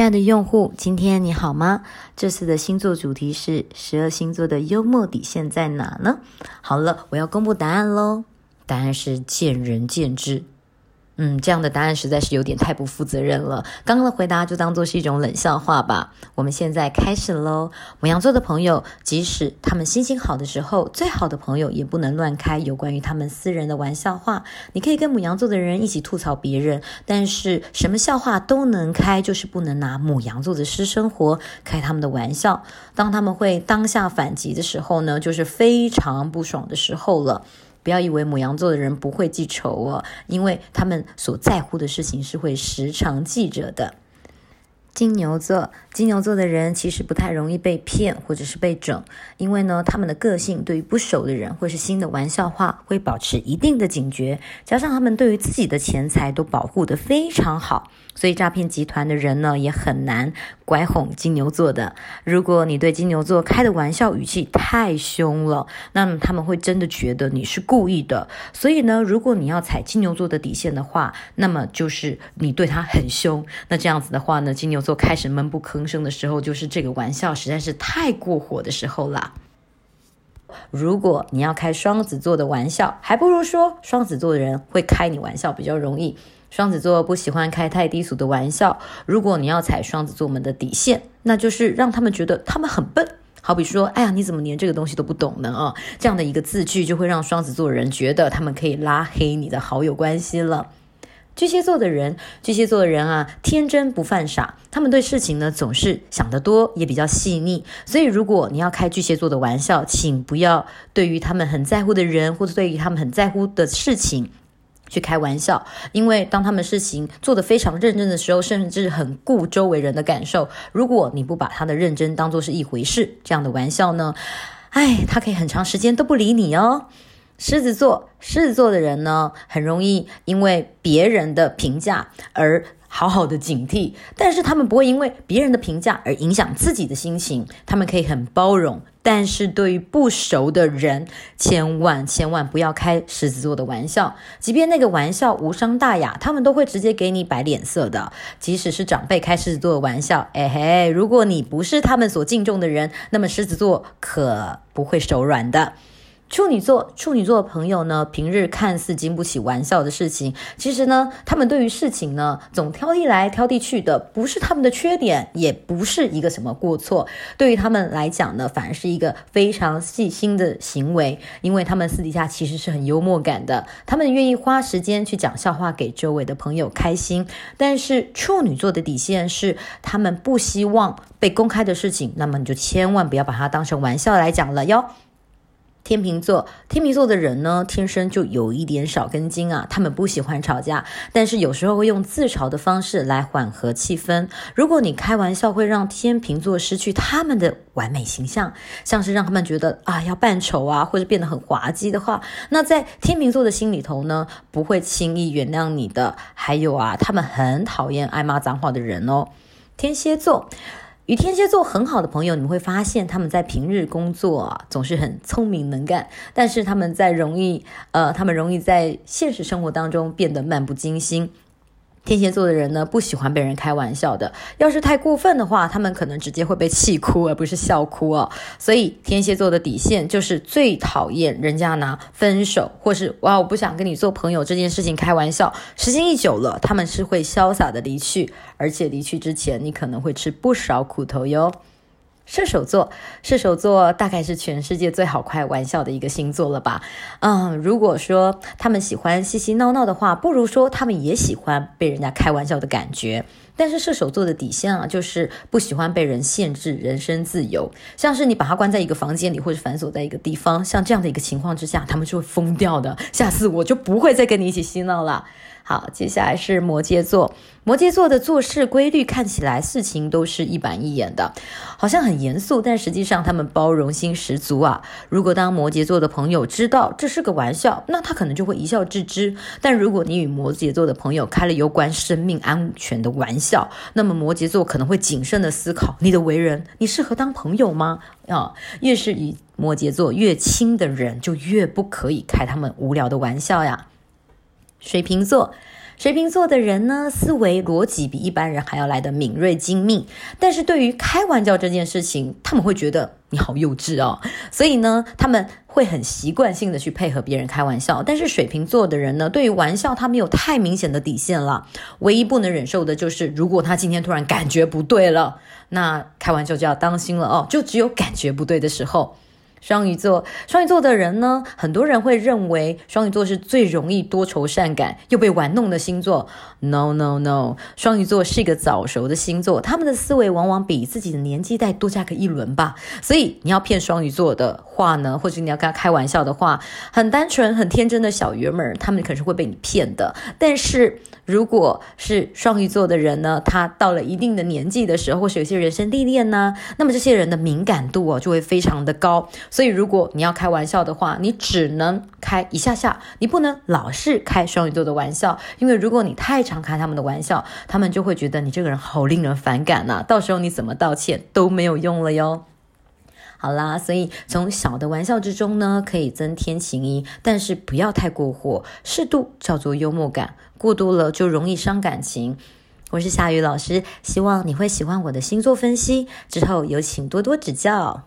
亲爱的用户，今天你好吗？这次的星座主题是十二星座的幽默底线在哪呢？好了，我要公布答案喽。答案是见仁见智。嗯，这样的答案实在是有点太不负责任了。刚刚的回答就当做是一种冷笑话吧。我们现在开始喽。母羊座的朋友，即使他们心情好的时候，最好的朋友也不能乱开有关于他们私人的玩笑话。你可以跟母羊座的人一起吐槽别人，但是什么笑话都能开，就是不能拿母羊座的私生活开他们的玩笑。当他们会当下反击的时候呢，就是非常不爽的时候了。不要以为母羊座的人不会记仇哦，因为他们所在乎的事情是会时常记着的。金牛座，金牛座的人其实不太容易被骗或者是被整，因为呢，他们的个性对于不熟的人或是新的玩笑话会保持一定的警觉，加上他们对于自己的钱财都保护得非常好。所以诈骗集团的人呢，也很难拐哄金牛座的。如果你对金牛座开的玩笑语气太凶了，那么他们会真的觉得你是故意的。所以呢，如果你要踩金牛座的底线的话，那么就是你对他很凶。那这样子的话呢，金牛座开始闷不吭声的时候，就是这个玩笑实在是太过火的时候啦。如果你要开双子座的玩笑，还不如说双子座的人会开你玩笑比较容易。双子座不喜欢开太低俗的玩笑。如果你要踩双子座们的底线，那就是让他们觉得他们很笨。好比说，哎呀，你怎么连这个东西都不懂呢？啊，这样的一个字句就会让双子座人觉得他们可以拉黑你的好友关系了。巨蟹座的人，巨蟹座的人啊，天真不犯傻，他们对事情呢总是想得多，也比较细腻。所以，如果你要开巨蟹座的玩笑，请不要对于他们很在乎的人，或者对于他们很在乎的事情。去开玩笑，因为当他们事情做得非常认真的时候，甚至很顾周围人的感受。如果你不把他的认真当做是一回事，这样的玩笑呢，哎，他可以很长时间都不理你哦。狮子座，狮子座的人呢，很容易因为别人的评价而。好好的警惕，但是他们不会因为别人的评价而影响自己的心情。他们可以很包容，但是对于不熟的人，千万千万不要开狮子座的玩笑。即便那个玩笑无伤大雅，他们都会直接给你摆脸色的。即使是长辈开狮子座的玩笑，哎嘿，如果你不是他们所敬重的人，那么狮子座可不会手软的。处女座，处女座的朋友呢，平日看似经不起玩笑的事情，其实呢，他们对于事情呢，总挑剔来挑剔去的，不是他们的缺点，也不是一个什么过错。对于他们来讲呢，反而是一个非常细心的行为，因为他们私底下其实是很幽默感的，他们愿意花时间去讲笑话给周围的朋友开心。但是处女座的底线是，他们不希望被公开的事情，那么你就千万不要把它当成玩笑来讲了哟。天秤座，天秤座的人呢，天生就有一点少根筋啊。他们不喜欢吵架，但是有时候会用自嘲的方式来缓和气氛。如果你开玩笑会让天秤座失去他们的完美形象，像是让他们觉得啊要扮丑啊，或者变得很滑稽的话，那在天秤座的心里头呢，不会轻易原谅你的。还有啊，他们很讨厌爱骂脏话的人哦。天蝎座。与天蝎座很好的朋友，你们会发现他们在平日工作啊总是很聪明能干，但是他们在容易呃，他们容易在现实生活当中变得漫不经心。天蝎座的人呢，不喜欢被人开玩笑的。要是太过分的话，他们可能直接会被气哭，而不是笑哭哦。所以天蝎座的底线就是最讨厌人家拿分手或是哇我不想跟你做朋友这件事情开玩笑。时间一久了，他们是会潇洒的离去，而且离去之前，你可能会吃不少苦头哟。射手座，射手座大概是全世界最好开玩笑的一个星座了吧？嗯，如果说他们喜欢嬉嬉闹闹的话，不如说他们也喜欢被人家开玩笑的感觉。但是射手座的底线啊，就是不喜欢被人限制人身自由，像是你把他关在一个房间里，或者反锁在一个地方，像这样的一个情况之下，他们就会疯掉的。下次我就不会再跟你一起嬉闹了。好，接下来是摩羯座。摩羯座的做事规律看起来事情都是一板一眼的，好像很严肃，但实际上他们包容心十足啊。如果当摩羯座的朋友知道这是个玩笑，那他可能就会一笑置之。但如果你与摩羯座的朋友开了有关生命安全的玩笑，那么摩羯座可能会谨慎的思考你的为人，你适合当朋友吗？啊，越是与摩羯座越亲的人，就越不可以开他们无聊的玩笑呀。水瓶座。水瓶座的人呢，思维逻辑比一般人还要来的敏锐精密，但是对于开玩笑这件事情，他们会觉得你好幼稚哦，所以呢，他们会很习惯性的去配合别人开玩笑。但是水瓶座的人呢，对于玩笑他没有太明显的底线了，唯一不能忍受的就是，如果他今天突然感觉不对了，那开玩笑就要当心了哦，就只有感觉不对的时候。双鱼座，双鱼座的人呢，很多人会认为双鱼座是最容易多愁善感又被玩弄的星座。No No No，双鱼座是一个早熟的星座，他们的思维往往比自己的年纪再多加个一轮吧。所以你要骗双鱼座的话呢，或者你要跟他开玩笑的话，很单纯、很天真的小爷们儿，他们可是会被你骗的。但是如果是双鱼座的人呢，他到了一定的年纪的时候，或是有些人生历练呢，那么这些人的敏感度哦就会非常的高。所以，如果你要开玩笑的话，你只能开一下下，你不能老是开双鱼座的玩笑，因为如果你太常开他们的玩笑，他们就会觉得你这个人好令人反感呐。到时候你怎么道歉都没有用了哟。好啦，所以从小的玩笑之中呢，可以增添情谊，但是不要太过火，适度叫做幽默感，过度了就容易伤感情。我是夏雨老师，希望你会喜欢我的星座分析，之后有请多多指教。